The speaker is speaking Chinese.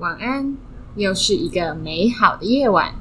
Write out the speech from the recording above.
晚安又是一个美好的夜晚。